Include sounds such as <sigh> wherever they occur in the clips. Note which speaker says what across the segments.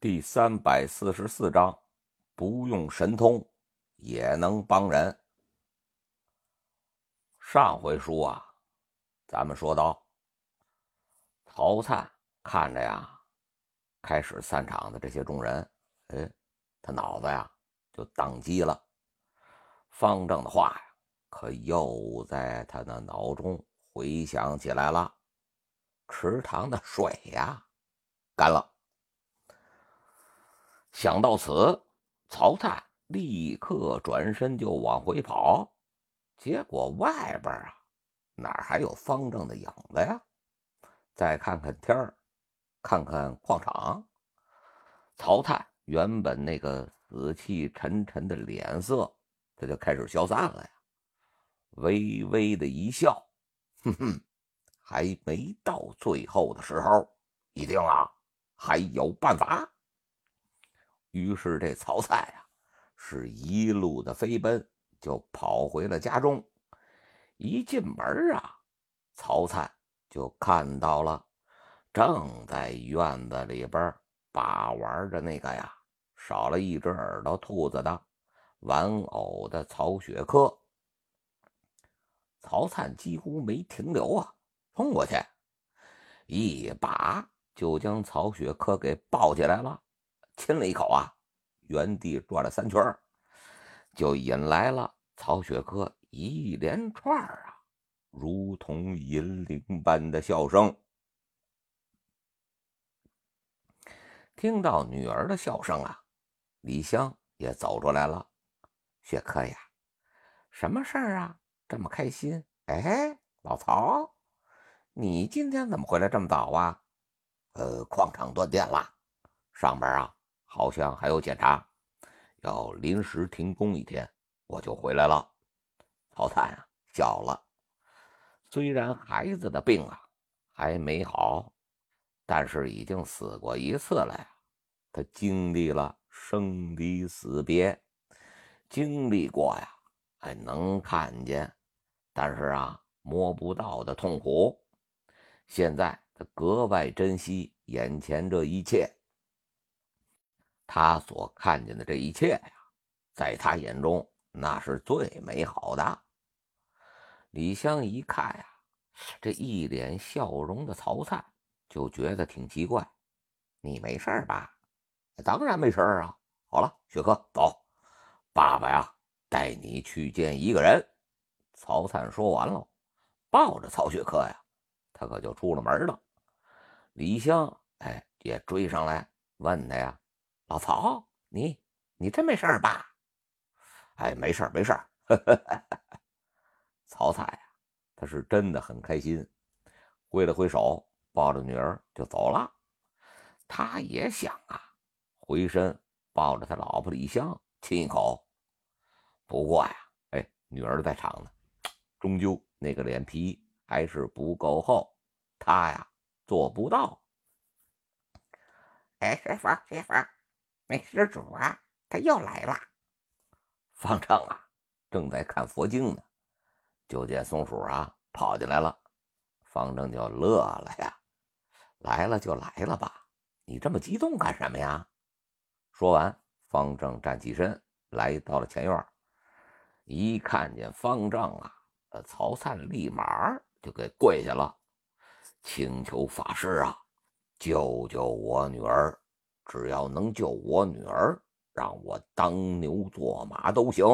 Speaker 1: 第三百四十四章，不用神通也能帮人。上回书啊，咱们说到，曹灿看着呀，开始散场的这些众人，哎，他脑子呀就宕机了。方正的话呀，可又在他的脑中回想起来了。池塘的水呀，干了。想到此，曹灿立刻转身就往回跑，结果外边啊，哪还有方正的影子呀？再看看天儿，看看矿场，曹灿原本那个死气沉沉的脸色，他就开始消散了呀，微微的一笑，哼哼，还没到最后的时候，一定啊，还有办法。于是这曹灿啊，是一路的飞奔，就跑回了家中。一进门啊，曹灿就看到了正在院子里边把玩着那个呀，少了一只耳朵兔子的玩偶的曹雪珂。曹灿几乎没停留啊，冲过去，一把就将曹雪珂给抱起来了。亲了一口啊，原地转了三圈，就引来了曹雪科一连串啊，如同银铃般的笑声。听到女儿的笑声啊，李香也走出来了。雪科呀，什么事儿啊？这么开心？哎，老曹，你今天怎么回来这么早啊？呃，矿场断电了，上边啊。好像还有检查，要临时停工一天，我就回来了。曹灿啊笑了，虽然孩子的病啊还没好，但是已经死过一次了呀。他经历了生离死别，经历过呀，还能看见，但是啊摸不到的痛苦。现在他格外珍惜眼前这一切。他所看见的这一切呀，在他眼中那是最美好的。李湘一看呀，这一脸笑容的曹灿，就觉得挺奇怪。你没事吧？当然没事啊。好了，雪珂，走，爸爸呀，带你去见一个人。曹灿说完了，抱着曹雪珂呀，他可就出了门了。李湘哎，也追上来问他呀。老曹，你你真没事吧？哎，没事没事 <laughs> 曹灿呀，他是真的很开心，挥了挥手，抱着女儿就走了。他也想啊，回身抱着他老婆李香亲一口。不过呀，哎，女儿在场呢，终究那个脸皮还是不够厚，他呀做不到。
Speaker 2: 哎，媳妇媳妇。没施主啊，他又来了。
Speaker 1: 方丈啊，正在看佛经呢，就见松鼠啊跑进来了。方丈就乐了呀，来了就来了吧，你这么激动干什么呀？说完，方丈站起身，来到了前院。一看见方丈啊，呃曹灿立马就给跪下了，请求法师啊，救救我女儿。只要能救我女儿，让我当牛做马都行。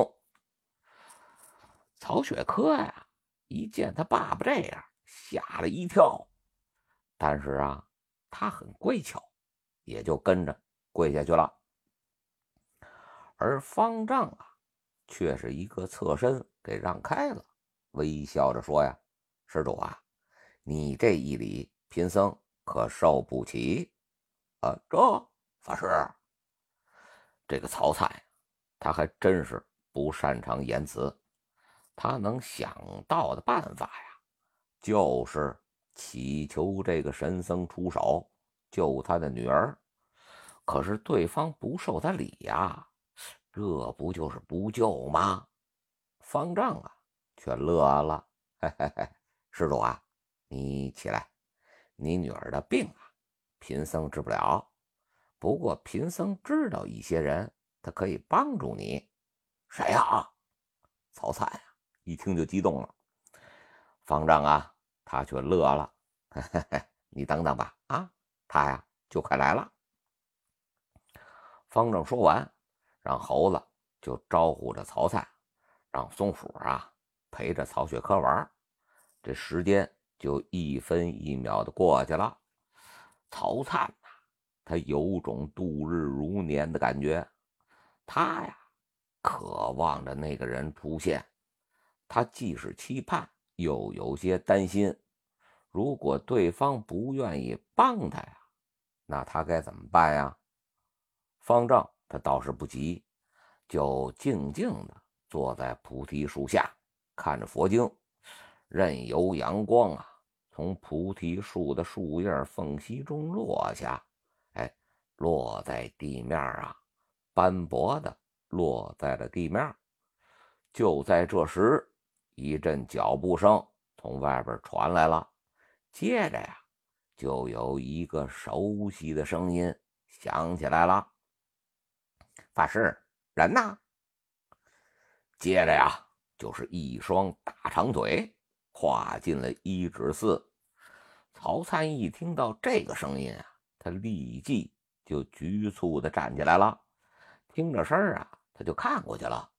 Speaker 1: 曹雪珂呀，一见他爸爸这样，吓了一跳，但是啊，他很乖巧，也就跟着跪下去了。而方丈啊，却是一个侧身给让开了，微笑着说：“呀，施主啊，你这一礼，贫僧可受不起。啊，这。”法师，这个曹灿，他还真是不擅长言辞。他能想到的办法呀，就是祈求这个神僧出手救他的女儿。可是对方不受他礼呀，这不就是不救吗？方丈啊，却乐了，嘿嘿嘿，施主啊，你起来，你女儿的病啊，贫僧治不了。不过贫僧知道一些人，他可以帮助你。谁呀？曹灿呀，一听就激动了。方丈啊，他却乐了。嘿嘿，你等等吧，啊，他呀就快来了。方丈说完，让猴子就招呼着曹灿，让松鼠啊陪着曹雪珂玩。这时间就一分一秒的过去了。曹灿，他有种度日如年的感觉。他呀，渴望着那个人出现。他既是期盼，又有些担心。如果对方不愿意帮他呀，那他该怎么办呀？方丈他倒是不急，就静静的坐在菩提树下，看着佛经，任由阳光啊从菩提树的树叶缝隙中落下，落在地面啊，斑驳的落在了地面。就在这时，一阵脚步声从外边传来了，接着呀，就有一个熟悉的声音响起来了。法师，人呢？接着呀，就是一双大长腿跨进了一指寺。曹参一听到这个声音啊，他立即就局促的站起来了。听着声儿啊，他就看过去了。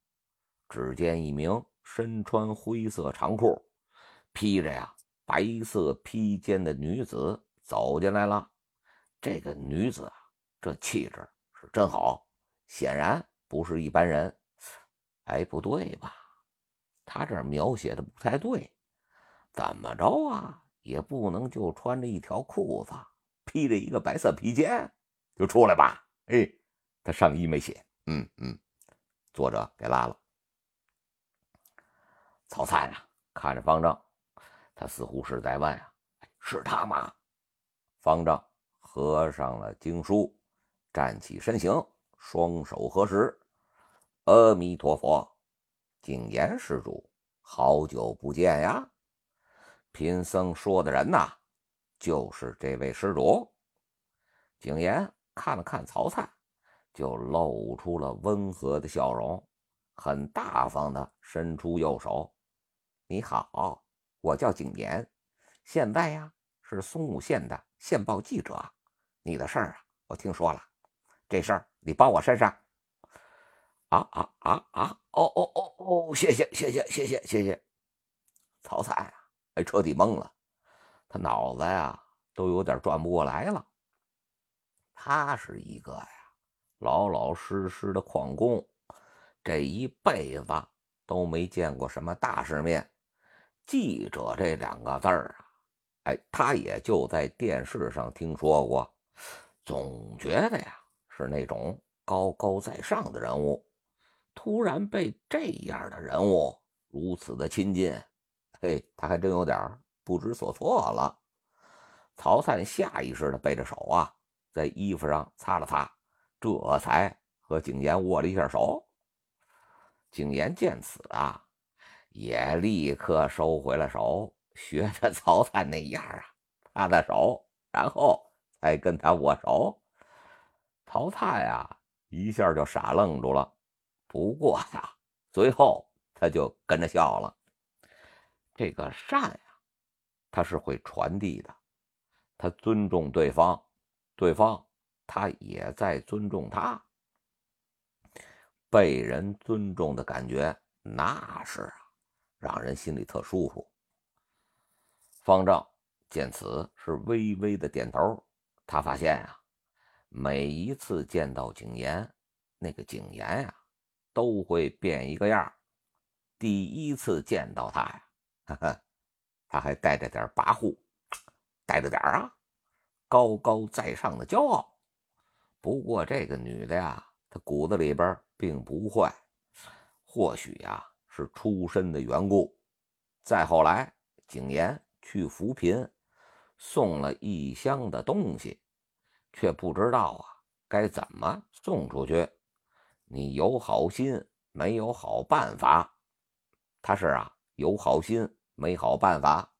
Speaker 1: 只见一名身穿灰色长裤、披着呀白色披肩的女子走进来了。这个女子啊，这气质是真好。显然不是一般人。哎，不对吧？他这描写的不太对。怎么着啊？也不能就穿着一条裤子，披着一个白色披肩就出来吧？哎，他上衣没写。嗯嗯，作者给拉了。曹灿啊，看着方丈，他似乎是在问啊：“是他吗？”方丈合上了经书，站起身形。双手合十，阿弥陀佛，景言施主，好久不见呀！贫僧说的人呐，就是这位施主。景言看了看曹灿，就露出了温和的笑容，很大方的伸出右手：“你好，我叫景年，现在呀是松武县的县报记者。你的事儿啊，我听说了。”这事儿你帮我身上，啊啊啊啊！哦哦哦哦！谢谢谢谢谢谢谢谢！曹灿啊，哎，彻底懵了，他脑子呀都有点转不过来了。他是一个呀老老实实的矿工，这一辈子都没见过什么大世面。记者这两个字儿啊，哎，他也就在电视上听说过，总觉得呀。是那种高高在上的人物，突然被这样的人物如此的亲近，嘿，他还真有点不知所措了。曹灿下意识的背着手啊，在衣服上擦了擦，这才和景言握了一下手。景言见此啊，也立刻收回了手，学着曹灿那样啊，擦擦手，然后才跟他握手。曹灿呀，一下就傻愣住了。不过呀，随后他就跟着笑了。这个善呀，他是会传递的。他尊重对方，对方他也在尊重他。被人尊重的感觉，那是啊，让人心里特舒服。方丈见此，是微微的点头。他发现呀。每一次见到景言，那个景言呀，都会变一个样第一次见到他呀，哈哈，他还带着点跋扈，带着点啊高高在上的骄傲。不过这个女的呀，她骨子里边并不坏，或许呀是出身的缘故。再后来，景言去扶贫，送了一箱的东西。却不知道啊，该怎么送出去。你有好心，没有好办法。他是啊，有好心，没好办法。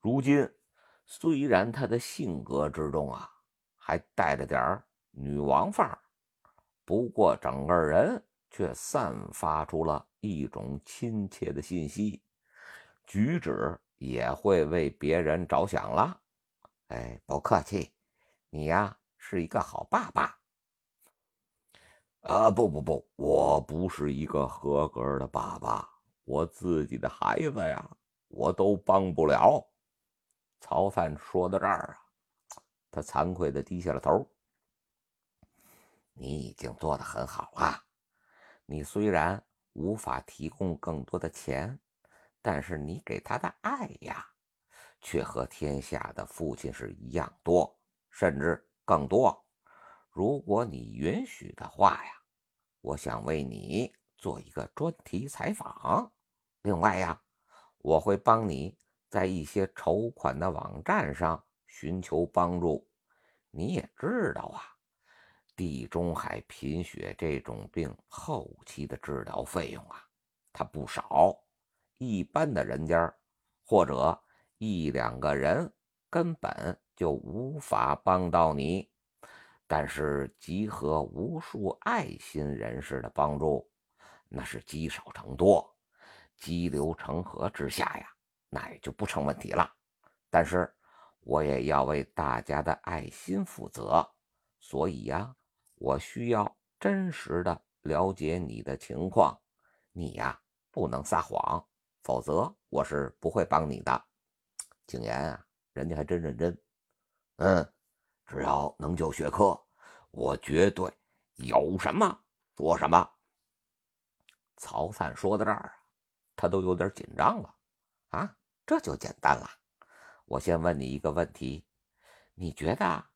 Speaker 1: 如今虽然他的性格之中啊，还带着点女王范儿，不过整个人却散发出了一种亲切的信息，举止也会为别人着想了。
Speaker 2: 哎，不客气，你呀是一个好爸爸。
Speaker 1: 啊，不不不，我不是一个合格的爸爸，我自己的孩子呀，我都帮不了。曹范说到这儿啊，他惭愧的低下了头。
Speaker 2: 你已经做得很好了。你虽然无法提供更多的钱，但是你给他的爱呀，却和天下的父亲是一样多，甚至更多。如果你允许的话呀，我想为你做一个专题采访。另外呀，我会帮你在一些筹款的网站上寻求帮助。你也知道啊。地中海贫血这种病后期的治疗费用啊，它不少。一般的人家或者一两个人根本就无法帮到你，但是集合无数爱心人士的帮助，那是积少成多，积流成河之下呀，那也就不成问题了。但是我也要为大家的爱心负责，所以呀。我需要真实的了解你的情况，你呀不能撒谎，否则我是不会帮你的。景言啊，人家还真认真。
Speaker 1: 嗯，只要能救雪珂，我绝对有什么说什么。
Speaker 2: 曹灿说到这儿，他都有点紧张了。啊，这就简单了。我先问你一个问题，你觉得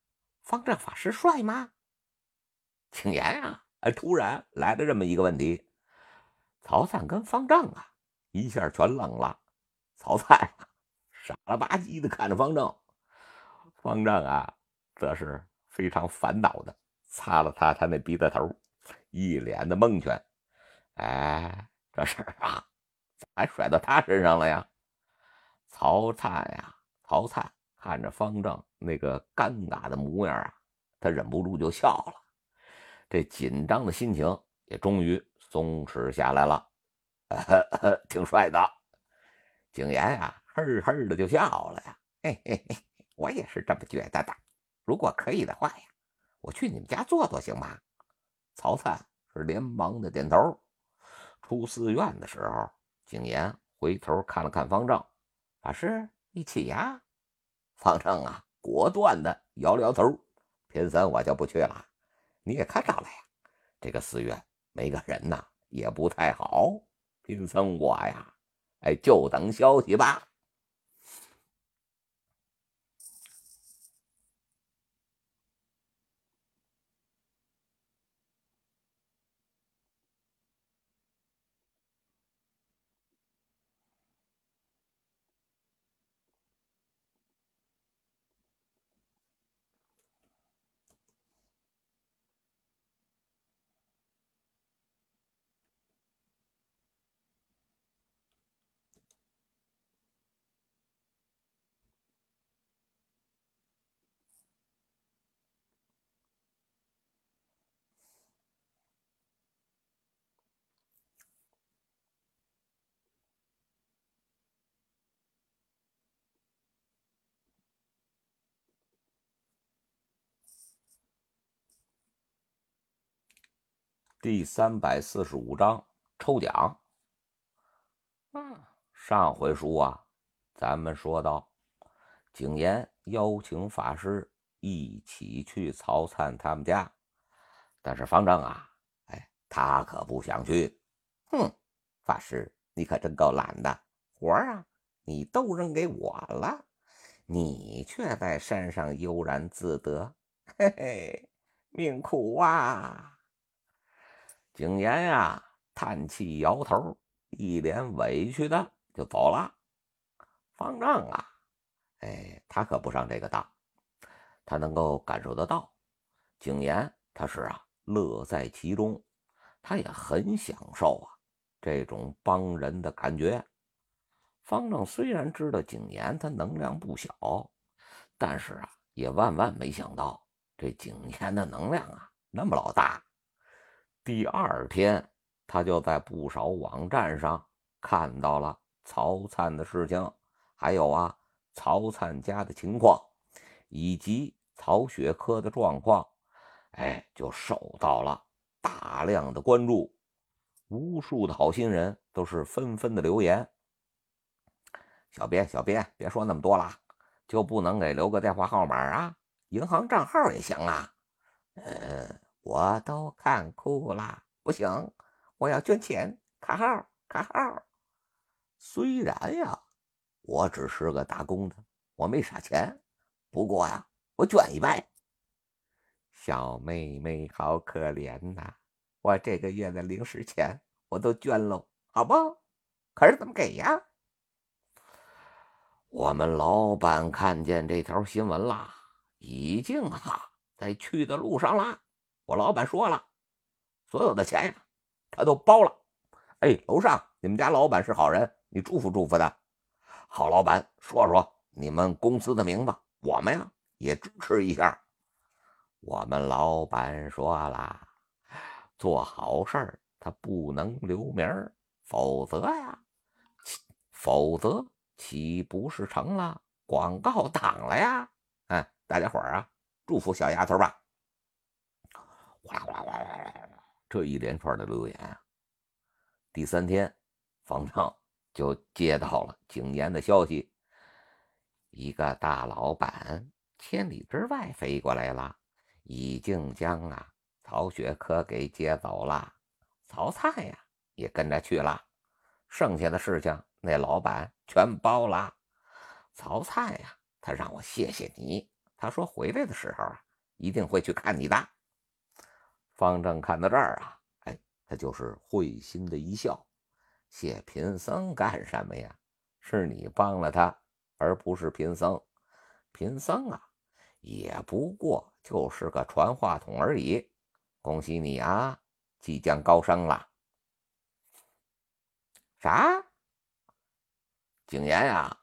Speaker 2: 方丈法师帅吗？
Speaker 1: 请言啊，哎，突然来了这么一个问题，
Speaker 2: 曹灿跟方丈啊一下全愣了。曹灿傻了吧唧的看着方正，方正啊则是非常烦恼的擦了擦他那鼻子头，一脸的蒙圈。哎，这事儿啊，咋还甩到他身上了呀？曹灿呀，曹灿看着方正那个尴尬的模样啊，他忍不住就笑了。这紧张的心情也终于松弛下来了，<laughs> 挺帅的。景言呀，嘿嘿的就笑了呀，嘿嘿嘿，我也是这么觉得的。如果可以的话呀，我去你们家坐坐行吗？曹灿是连忙的点头。出寺院的时候，景言回头看了看方正，法师一起呀。方正啊，果断的摇了摇头，贫僧我就不去了。你也看到了呀，这个寺院没个人呐也不太好。贫僧我呀，哎，就等消息吧。第三百四十五章抽奖。嗯，上回书啊，咱们说到，景言邀请法师一起去曹灿他们家，但是方丈啊，哎，他可不想去。哼，法师，你可真够懒的，活啊，你都扔给我了，你却在山上悠然自得，嘿嘿，命苦啊！景言呀，叹气摇头，一脸委屈的就走了。方丈啊，哎，他可不上这个当，他能够感受得到，景言他是啊乐在其中，他也很享受啊这种帮人的感觉。方丈虽然知道景言他能量不小，但是啊，也万万没想到
Speaker 1: 这景言的能量啊，那么老大。第二天，他就在不少网站上看到了曹灿的事情，还有啊，曹灿家的情况，以及曹雪珂的状况，哎，就受到了大量的关注。无数的好心人都是纷纷的留言：“小编，小编，别说那么多了，就不能给留个电话号码啊？”银行账号也行啊，呃，我都看哭了，不行，我要捐钱，卡号，卡号。虽然呀，我只是个打工的，我没啥钱，不过呀，我捐一百。小妹妹好可怜呐，我这个月的零食钱我都捐喽，好不？可是怎么给呀？我们老板看见这条新闻啦。已经哈在去的路上了。我老板说了，所有的钱呀，他都包了。哎，楼上你们家老板是好人，你祝福祝福他。好老板，说说你们公司的名字，我们呀也支持一下。我们老板说了，做好事儿他不能留名否则呀，否则岂不是成了广告党了呀？大家伙儿啊，祝福小丫头吧！哗哗哗哗哗，这一连串的留言啊。第三天，方丈就接到了景言的消息：一个大老板千里之外飞过来了，已经将啊曹雪珂给接走了。曹灿呀也跟着去了，剩下的事情那老板全包了。曹灿呀，他让我谢谢你。他说：“回来的时候啊，一定会去看你的。”方正看到这儿啊，哎，他就是会心的一笑。谢贫僧干什么呀？是你帮了他，而不是贫僧。贫僧啊，也不过就是个传话筒而已。恭喜你啊，即将高升了。啥？景言呀，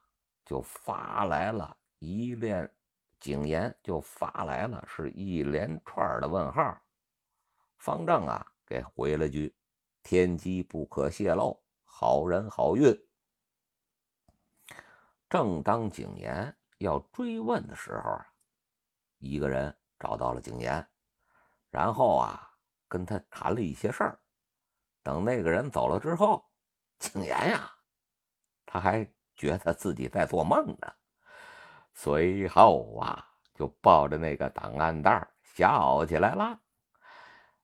Speaker 1: 就发来了一连。景言就发来了，是一连串的问号。方正啊，给回了句：“天机不可泄露，好人好运。”正当景言要追问的时候啊，一个人找到了景言，然后啊，跟他谈了一些事儿。等那个人走了之后，景言呀，他还觉得自己在做梦呢。随后啊，就抱着那个档案袋笑起来了，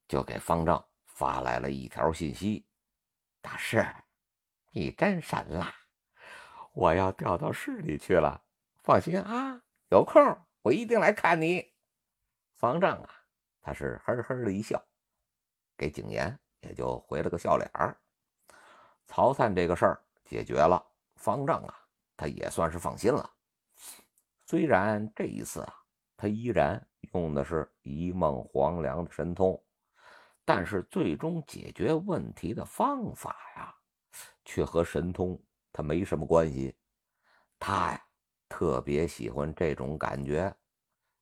Speaker 1: 就给方丈发来了一条信息：“大师，你真神了！我要调到市里去了，放心啊，有空我一定来看你。”方丈啊，他是呵呵的一笑，给景言也就回了个笑脸儿。曹灿这个事儿解决了，方丈啊，他也算是放心了。虽然这一次啊，他依然用的是一梦黄粱的神通，但是最终解决问题的方法呀，却和神通他没什么关系。他呀，特别喜欢这种感觉，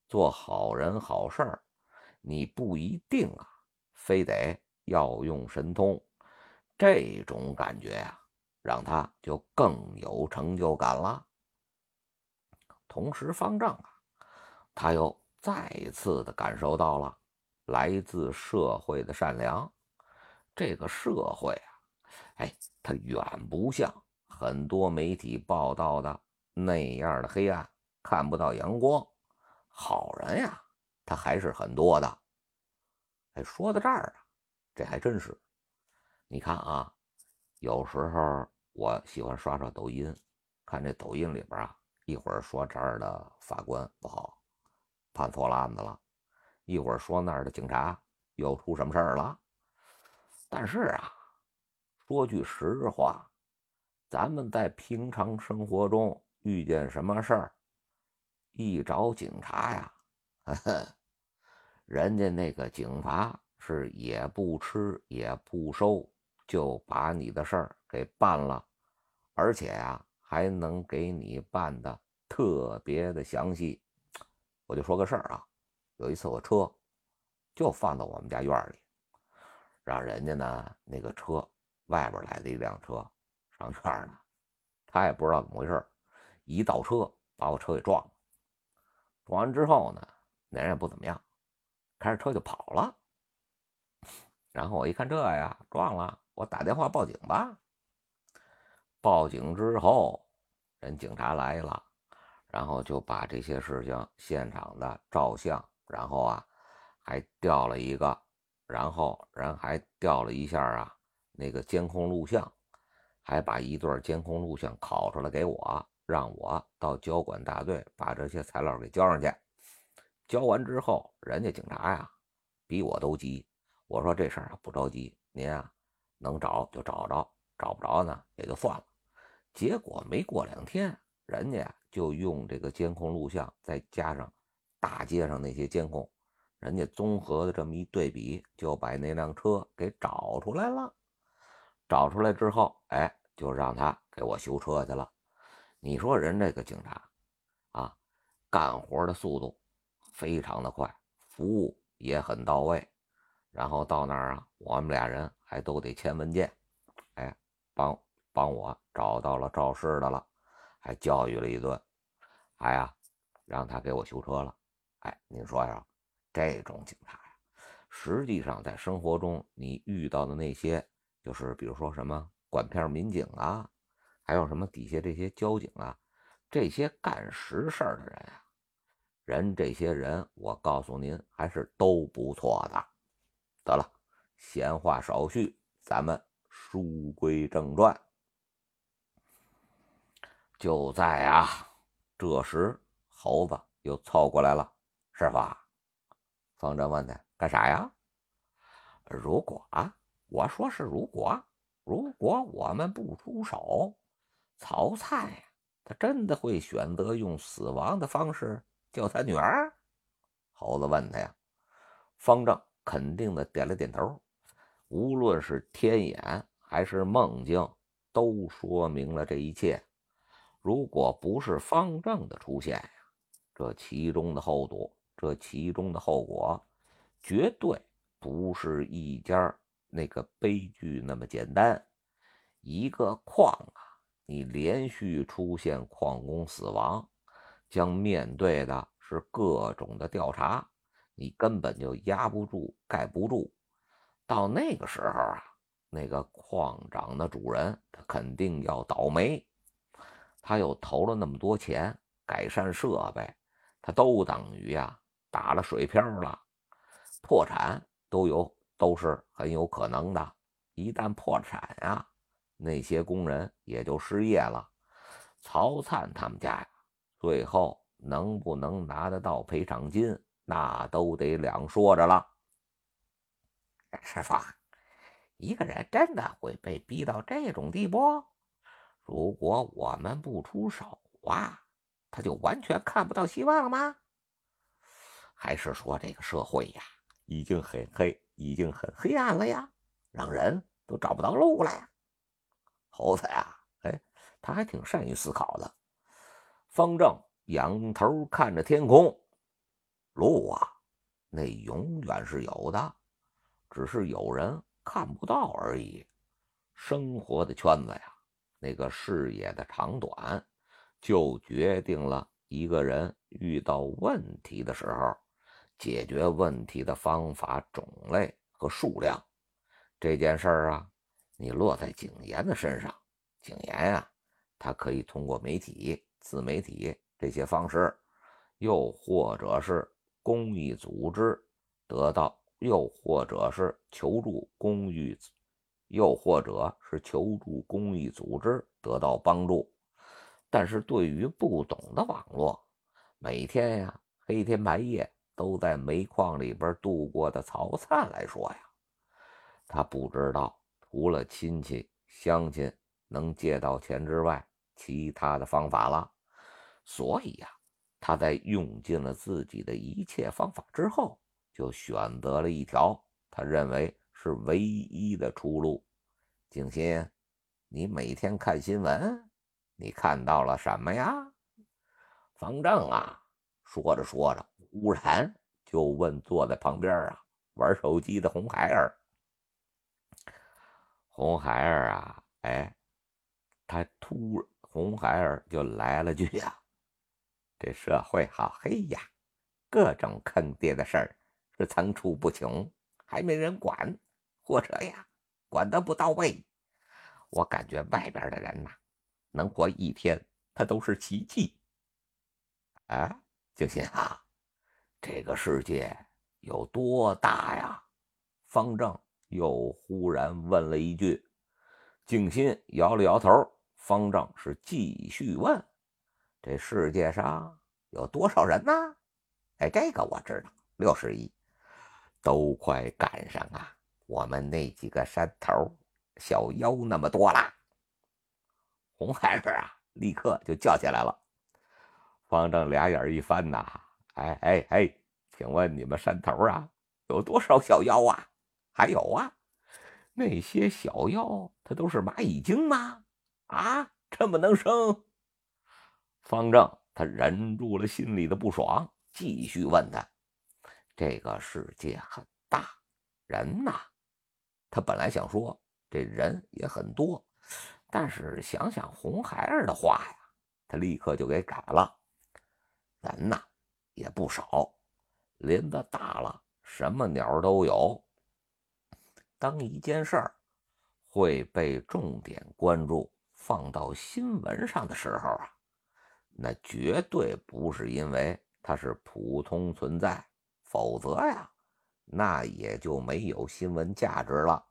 Speaker 1: 做好人好事儿，你不一定啊，非得要用神通，这种感觉呀，让他就更有成就感了。同时，方丈啊，他又再一次的感受到了来自社会的善良。这个社会啊，哎，它远不像很多媒体报道的那样的黑暗，看不到阳光。好人呀，他还是很多的。哎，说到这儿啊，这还真是。你看啊，有时候我喜欢刷刷抖音，看这抖音里边啊。一会儿说这儿的法官不好，判错了案子了；一会儿说那儿的警察又出什么事儿了。但是啊，说句实话，咱们在平常生活中遇见什么事儿，一找警察呀，人家那个警察是也不吃也不收，就把你的事儿给办了，而且呀。还能给你办的特别的详细，我就说个事儿啊，有一次我车就放到我们家院里，让人家呢那个车外边来的一辆车上院呢，他也不知道怎么回事，一倒车把我车给撞了。撞完之后呢，那人也不怎么样，开着车就跑了。<laughs> 然后我一看这呀撞了，我打电话报警吧。报警之后，人警察来了，然后就把这些事情现场的照相，然后啊还调了一个，然后人还调了一下啊那个监控录像，还把一段监控录像拷出来给我，让我到交管大队把这些材料给交上去。交完之后，人家警察呀比我都急。我说这事儿啊不着急，您啊能找就找着，找不着呢也就算了。结果没过两天，人家就用这个监控录像，再加上大街上那些监控，人家综合的这么一对比，就把那辆车给找出来了。找出来之后，哎，就让他给我修车去了。你说人这个警察啊，干活的速度非常的快，服务也很到位。然后到那儿啊，我们俩人还都得签文件，哎，帮帮我找到了肇事的了，还教育了一顿，还呀让他给我修车了。哎，您说呀，这种警察呀，实际上在生活中你遇到的那些，就是比如说什么管片民警啊，还有什么底下这些交警啊，这些干实事的人啊，人这些人，我告诉您还是都不错的。得了，闲话少叙，咱们书归正传。就在啊，这时猴子又凑过来了。师傅，方正问他干啥呀？如果啊，我说是如果，如果我们不出手，曹灿呀，他真的会选择用死亡的方式救他女儿？猴子问他呀，方正。肯定的点了点头，无论是天眼还是梦境，都说明了这一切。如果不是方正的出现呀，这其中的厚度，这其中的后果，绝对不是一家那个悲剧那么简单。一个矿啊，你连续出现矿工死亡，将面对的是各种的调查。你根本就压不住、盖不住，到那个时候啊，那个矿长的主人他肯定要倒霉。他又投了那么多钱改善设备，他都等于呀打了水漂了，破产都有都是很有可能的。一旦破产呀，那些工人也就失业了。曹灿他们家呀，最后能不能拿得到赔偿金？那都得两说着了。师傅，一个人真的会被逼到这种地步？如果我们不出手啊，他就完全看不到希望了吗？还是说这个社会呀，已经很黑，已经很黑暗了呀，让人都找不到路了呀？猴子呀，哎，他还挺善于思考的。方正仰头看着天空。路啊，那永远是有的，只是有人看不到而已。生活的圈子呀，那个视野的长短，就决定了一个人遇到问题的时候，解决问题的方法种类和数量。这件事儿啊，你落在景言的身上，景言啊，他可以通过媒体、自媒体这些方式，又或者是。公益组织得到，又或者是求助公益，又或者是求助公益组织得到帮助。但是对于不懂的网络，每天呀黑天白夜都在煤矿里边度过的曹灿来说呀，他不知道除了亲戚乡亲能借到钱之外，其他的方法了。所以呀。他在用尽了自己的一切方法之后，就选择了一条他认为是唯一的出路。静心，你每天看新闻，你看到了什么呀？方正啊，说着说着，忽然就问坐在旁边啊玩手机的红孩儿。红孩儿啊，哎，他突红孩儿就来了句呀：“这社会好黑呀，各种坑爹的事儿是层出不穷，还没人管，或者呀，管得不到位。我感觉外边的人呐，能活一天，他都是奇迹。”啊，静心啊，这个世界有多大呀？方正。又忽然问了一句，静心摇了摇头。方正是继续问：“这世界上有多少人呢？”哎，这个我知道，六十亿，都快赶上啊！我们那几个山头小妖那么多了。红孩儿啊，立刻就叫起来了。方正俩眼一翻呐，哎哎哎，请问你们山头啊，有多少小妖啊？还有啊，那些小妖，它都是蚂蚁精吗？啊，这么能生？方正他忍住了心里的不爽，继续问他：这个世界很大，人呐，他本来想说这人也很多，但是想想红孩儿的话呀，他立刻就给改了。人呐也不少，林子大了，什么鸟都有。当一件事儿会被重点关注、放到新闻上的时候啊，那绝对不是因为它是普通存在，否则呀，那也就没有新闻价值了。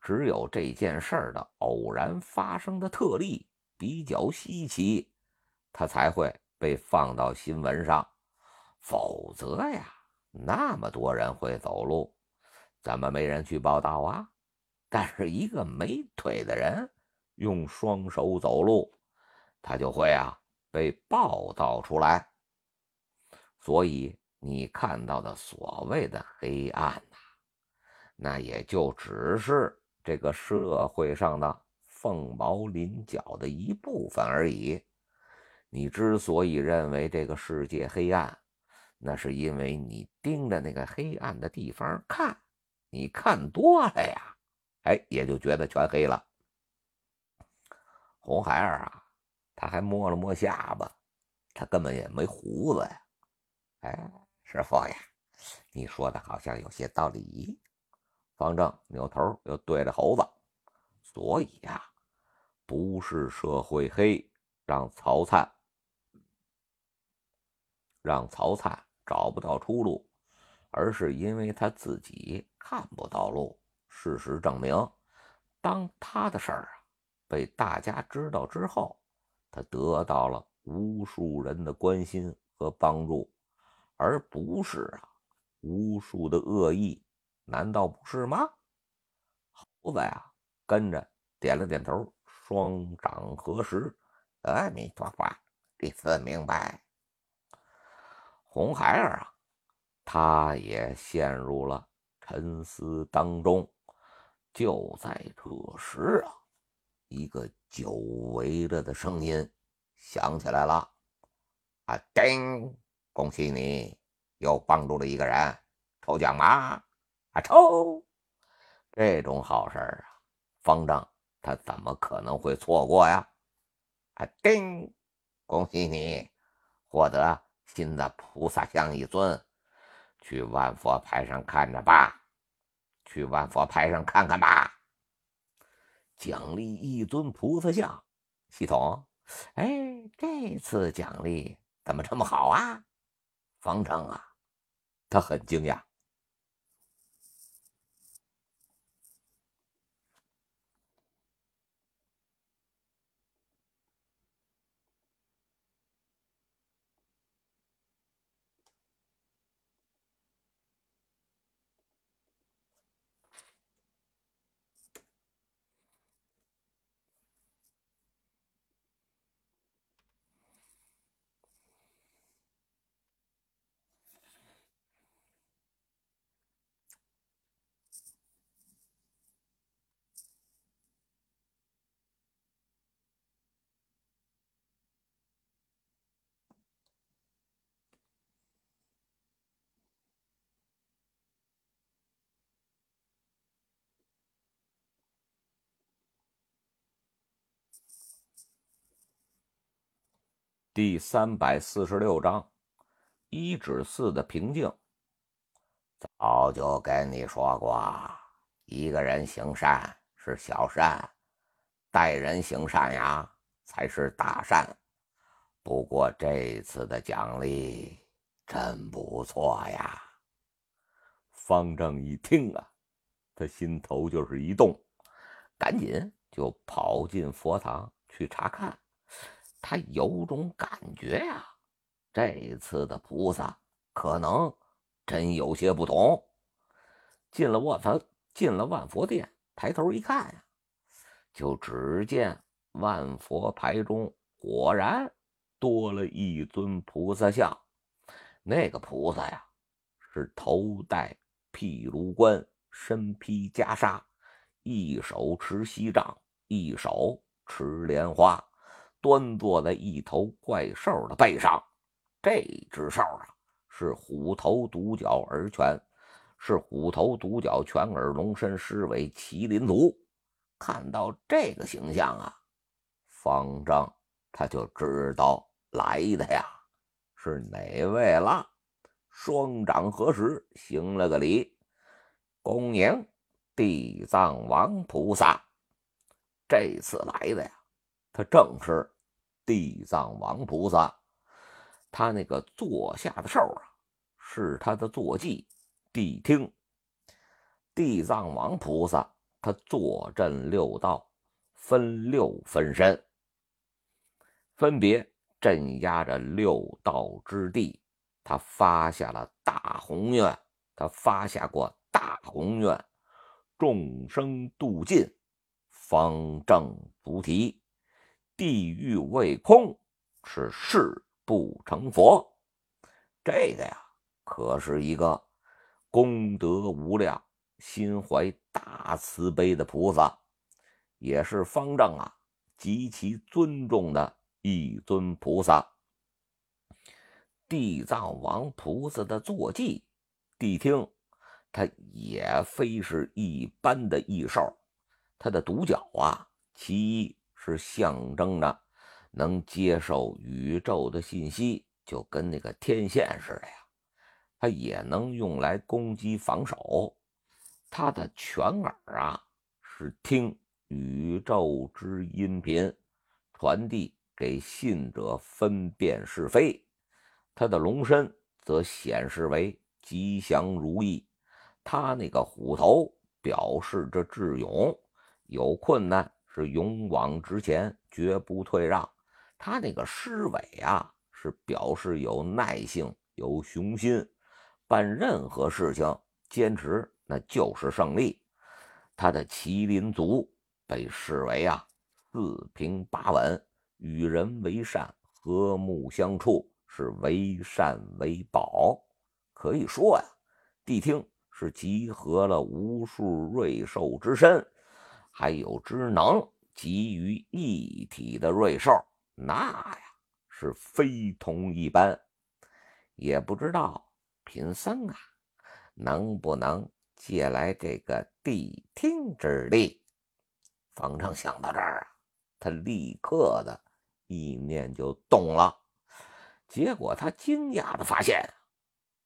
Speaker 1: 只有这件事儿的偶然发生的特例比较稀奇，它才会被放到新闻上。否则呀，那么多人会走路。怎么没人去报道啊？但是一个没腿的人用双手走路，他就会啊被报道出来。所以你看到的所谓的黑暗呐，那也就只是这个社会上的凤毛麟角的一部分而已。你之所以认为这个世界黑暗，那是因为你盯着那个黑暗的地方看。你看多了呀，哎，也就觉得全黑了。红孩儿啊，他还摸了摸下巴，他根本也没胡子呀。哎，师傅呀，你说的好像有些道理。方正扭头又对着猴子，所以呀，不是社会黑，让曹灿让曹灿找不到出路。而是因为他自己看不到路。事实证明，当他的事儿啊被大家知道之后，他得到了无数人的关心和帮助，而不是啊无数的恶意。难道不是吗？猴子呀，跟着点了点头，双掌合十，阿弥陀佛，弟子明白。红孩儿啊。他也陷入了沉思当中。就在这时啊，一个久违了的声音响起来了：“啊，叮！恭喜你又帮助了一个人，抽奖吗？啊，抽！这种好事啊，方丈他怎么可能会错过呀？啊，叮！恭喜你获得新的菩萨像一尊。”去万佛牌上看着吧，去万佛牌上看看吧。奖励一尊菩萨像，系统，哎，这次奖励怎么这么好啊？方丈啊，他很惊讶。第三百四十六章一指寺的平静。
Speaker 2: 早就跟你说过，一个人行善是小善，待人行善呀才是大善。不过这次的奖励真不错呀！
Speaker 1: 方正一听啊，他心头就是一动，赶紧就跑进佛堂去查看。他有种感觉呀，这次的菩萨可能真有些不同。进了万佛，进了万佛殿，抬头一看呀，就只见万佛牌中果然多了一尊菩萨像。那个菩萨呀，是头戴毗卢冠，身披袈裟，一手持锡杖，一手持莲花。端坐在一头怪兽的背上，这只兽啊是虎头独角而犬，是虎头独角犬耳龙身狮尾麒麟足。看到这个形象啊，方丈他就知道来的呀是哪位了，双掌合十，行了个礼，恭迎地藏王菩萨。这次来的呀，他正是。地藏王菩萨，他那个坐下的兽啊，是他的坐骑谛听。地藏王菩萨他坐镇六道，分六分身，分别镇压着六道之地。他发下了大宏愿，他发下过大宏愿，众生度尽，方正菩提。地狱未空，是誓不成佛。这个呀，可是一个功德无量、心怀大慈悲的菩萨，也是方丈啊极其尊重的一尊菩萨。地藏王菩萨的坐骑谛听，他也非是一般的异兽，他的独角啊，其一。是象征着能接受宇宙的信息，就跟那个天线似的呀。它也能用来攻击防守。它的犬耳啊，是听宇宙之音频，传递给信者分辨是非。它的龙身则显示为吉祥如意。它那个虎头表示着智勇，有困难。是勇往直前，绝不退让。他那个狮尾啊，是表示有耐性、有雄心，办任何事情坚持那就是胜利。他的麒麟足被视为啊四平八稳，与人为善，和睦相处，是为善为宝。可以说呀，谛听是集合了无数瑞兽之身。还有只能集于一体的瑞兽，那呀是非同一般。也不知道贫僧啊，能不能借来这个谛听之力？方丈想到这儿啊，他立刻的意念就动了。结果他惊讶的发现，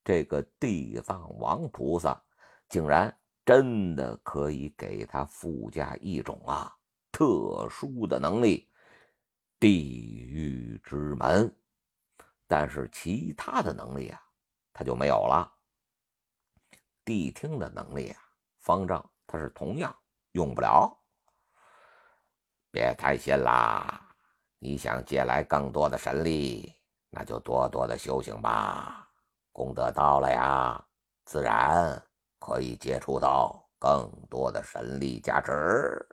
Speaker 1: 这个地藏王菩萨竟然。真的可以给他附加一种啊特殊的能力——地狱之门。但是其他的能力啊，他就没有了。谛听的能力啊，方丈他是同样用不了。别开心啦，你想借来更多的神力，那就多多的修行吧。功德到了呀，自然。可以接触到更多的神力加持。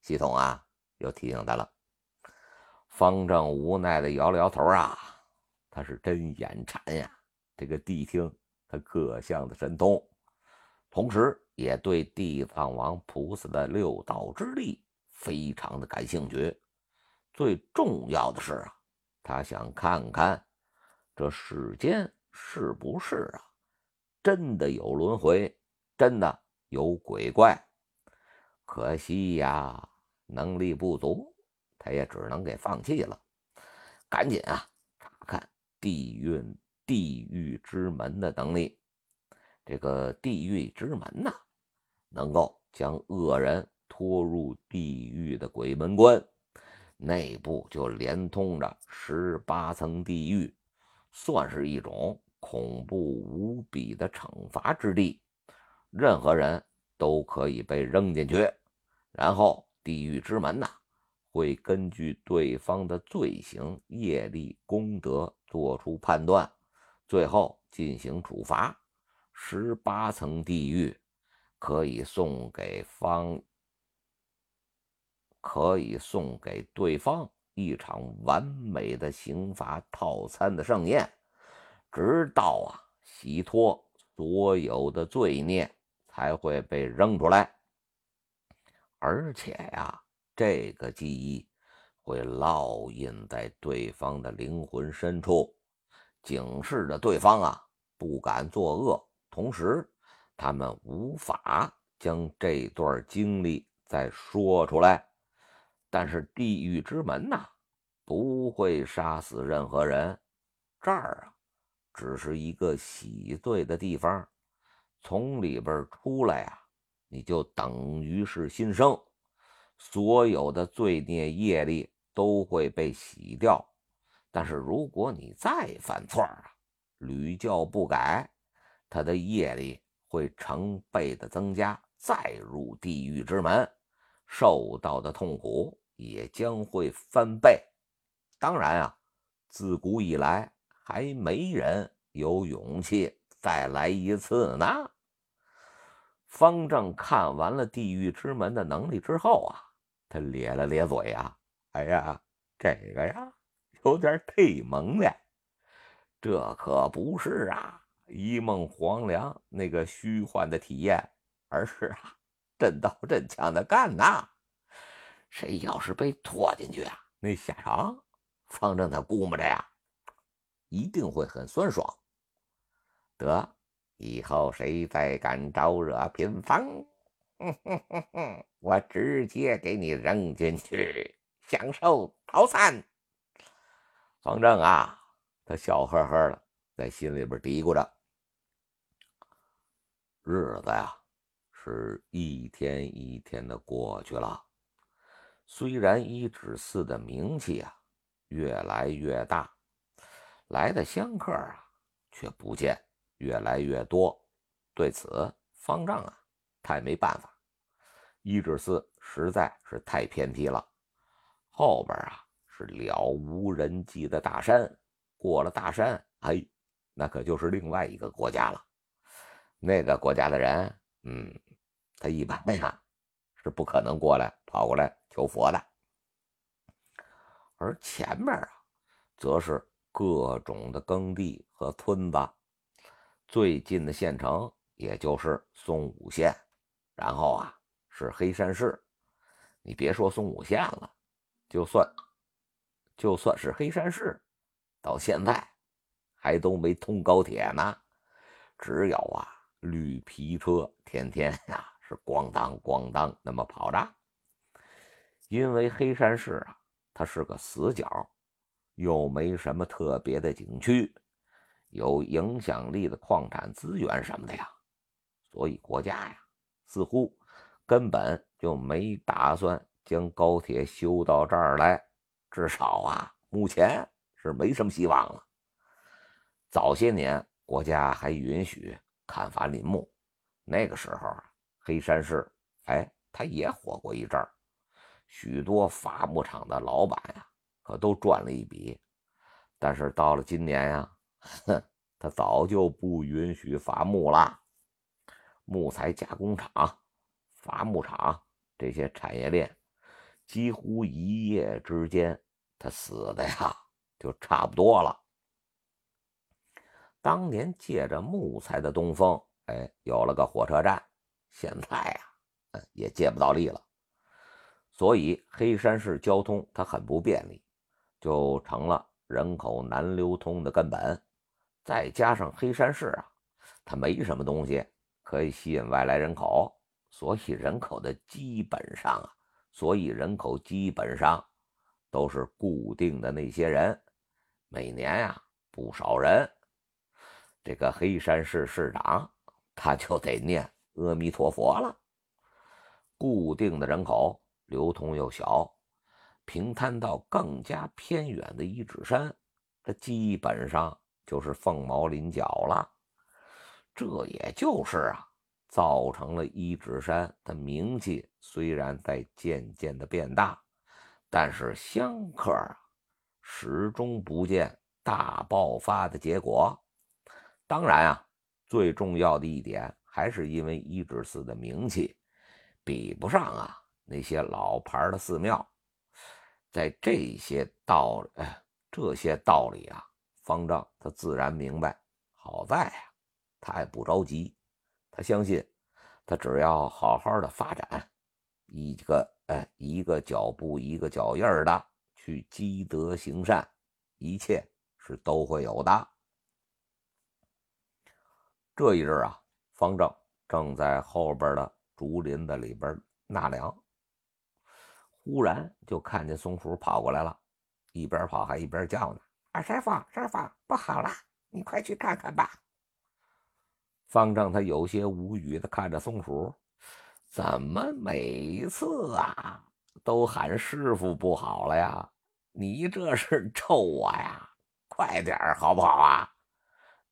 Speaker 1: 系统啊，又提醒他了。方正无奈的摇了摇头啊，他是真眼馋呀。这个谛听他各项的神通，同时也对地藏王菩萨的六道之力非常的感兴趣。最重要的是啊，他想看看这世间是不是啊，真的有轮回。真的有鬼怪，可惜呀，能力不足，他也只能给放弃了。赶紧啊，
Speaker 2: 查看地运地狱之门的能力。这个地狱之门呐，能够将恶人拖入地狱的鬼门关，内部就连通着十八层地狱，算是一种恐怖无比的惩罚之地。任何人都可以被扔进去，然后地狱之门呐，会根据对方的罪行、业力、功德做出判断，最后进行处罚。十八层地狱可以送给方，可以送给对方一场完美的刑罚套餐的盛宴，直到啊洗脱所有的罪孽，才会被扔出来。而且呀，这个记忆会烙印在对方的灵魂深处，警示着对方啊，不敢作恶。同时，他们无法将这段经历再说出来。但是地狱之门呐，不会杀死任何人。这儿啊，只是一个洗罪的地方。从里边出来啊，你就等于是新生，所有的罪孽业力都会被洗掉。但是如果你再犯错啊，屡教不改。他的业力会成倍的增加，再入地狱之门，受到的痛苦也将会翻倍。当然啊，自古以来还没人有勇气再来一次呢。方正看完了地狱之门的能力之后啊，他咧了咧嘴呀：“哎呀，这个呀，有点忒猛了，这可不是啊。”一梦黄粱那个虚幻的体验，而是啊，真刀真枪的干呐！谁要是被拖进去啊，那下场，方正他估摸着呀，一定会很酸爽。得，以后谁再敢招惹品房，我直接给你扔进去，享受套餐。方正啊，他笑呵呵的，在心里边嘀咕着。日子呀，是一天一天的过去了。虽然一指寺的名气啊越来越大，来的香客啊却不见越来越多。对此，方丈啊他也没办法。一指寺实在是太偏僻了，后边啊是了无人迹的大山，过了大山，哎，那可就是另外一个国家了。那个国家的人，嗯，他一般呀是不可能过来跑过来求佛的。而前面啊，则是各种的耕地和村子，最近的县城也就是松武县，然后啊是黑山市。你别说松武县了，就算就算是黑山市，到现在还都没通高铁呢，只有啊。绿皮车天天呀是咣当咣当那么跑着，因为黑山市啊，它是个死角，又没什么特别的景区，有影响力的矿产资源什么的呀，所以国家呀似乎根本就没打算将高铁修到这儿来，至少啊目前是没什么希望了。早些年国家还允许。砍伐林木，那个时候啊，黑山市，哎，他也火过一阵儿，许多伐木厂的老板呀，可都赚了一笔。但是到了今年呀，哼，他早就不允许伐木了。木材加工厂、伐木厂这些产业链，几乎一夜之间，他死的呀，就差不多了。当年借着木材的东风，哎，有了个火车站。现在呀，也借不到力了。所以黑山市交通它很不便利，就成了人口难流通的根本。再加上黑山市啊，它没什么东西可以吸引外来人口，所以人口的基本上啊，所以人口基本上都是固定的那些人。
Speaker 1: 每年呀，不少人，这个黑山市市长他就得念阿弥陀佛了。固定的人口流通又小，平摊到更加偏远的一指山，这基本上就是凤毛麟角了。这也就是啊。造成了一指山的名气虽然在渐渐的变大，但是香客啊始终不见大爆发的结果。当然啊，最重要的一点还是因为一指寺的名气比不上啊那些老牌的寺庙。在这些道理，这些道理啊，方丈他自然明白。好在啊，他也不着急。他相信，他只要好好的发展，一个哎一个脚步一个脚印的去积德行善，一切是都会有的。这一日啊，方丈正在后边的竹林子里边纳凉，忽然就看见松鼠跑过来了，一边跑还一边叫呢：“二师傅，师傅，不好了，你快去看看吧。”方丈他有些无语的看着松鼠，怎么每次啊都喊师傅不好了呀？你这是咒我呀？快点好不好啊？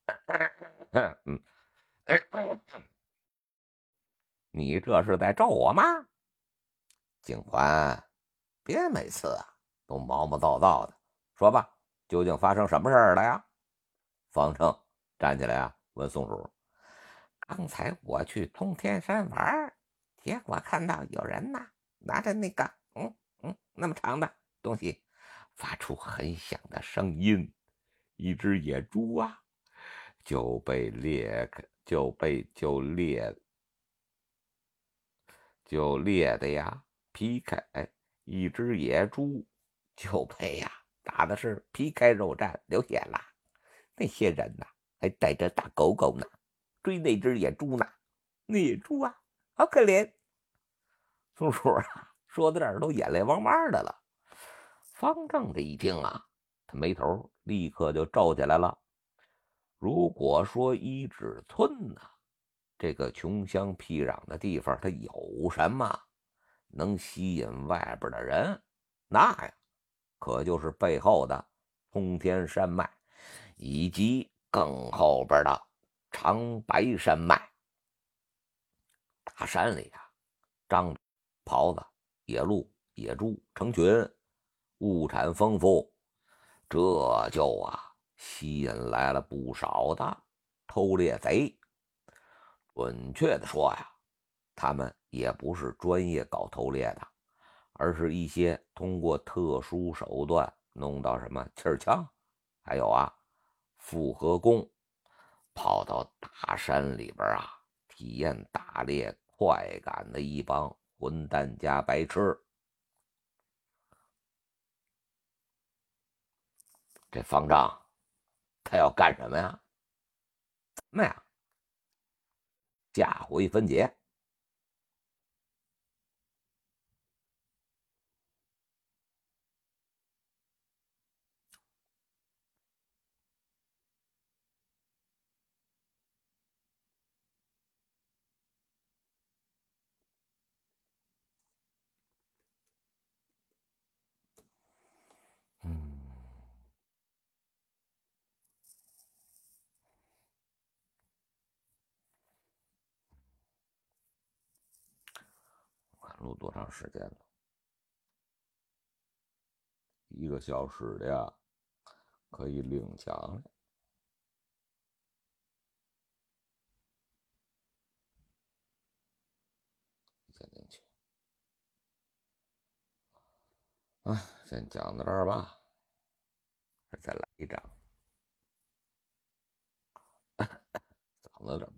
Speaker 1: <coughs> 你这是在咒我吗？景欢，别每次啊都毛毛躁躁的，说吧，究竟发生什么事儿了呀？方正站起来啊，问松鼠。刚才我去通天山玩，结果看到有人呐拿着那个嗯嗯那么长的东西，发出很响的声音，一只野猪啊就被裂开，就被就裂就裂的呀劈开，一只野猪就被呀打的是皮开肉绽流血了，那些人呐还带着大狗狗呢。追那只野猪呢？那野猪啊，好可怜。松鼠啊，说到这儿都眼泪汪汪的了。方正这一听啊，他眉头立刻就皱起来了。如果说一指村呢，这个穷乡僻壤的地方，它有什么能吸引外边的人？那呀，可就是背后的通天山脉，以及更后边的。长白山脉，大山里啊，獐、狍子、野鹿、野猪成群，物产丰富，这就啊吸引来了不少的偷猎贼。准确的说呀，他们也不是专业搞偷猎的，而是一些通过特殊手段弄到什么气儿枪，还有啊复合弓。跑到大山里边啊，体验打猎快感的一帮混蛋加白痴。这方丈他要干什么呀？怎么呀？下回分解。录多长时间了？一个小时的呀，可以领奖了。先进去。啊，先讲到这儿吧。再来一张，<coughs> 讲到这儿。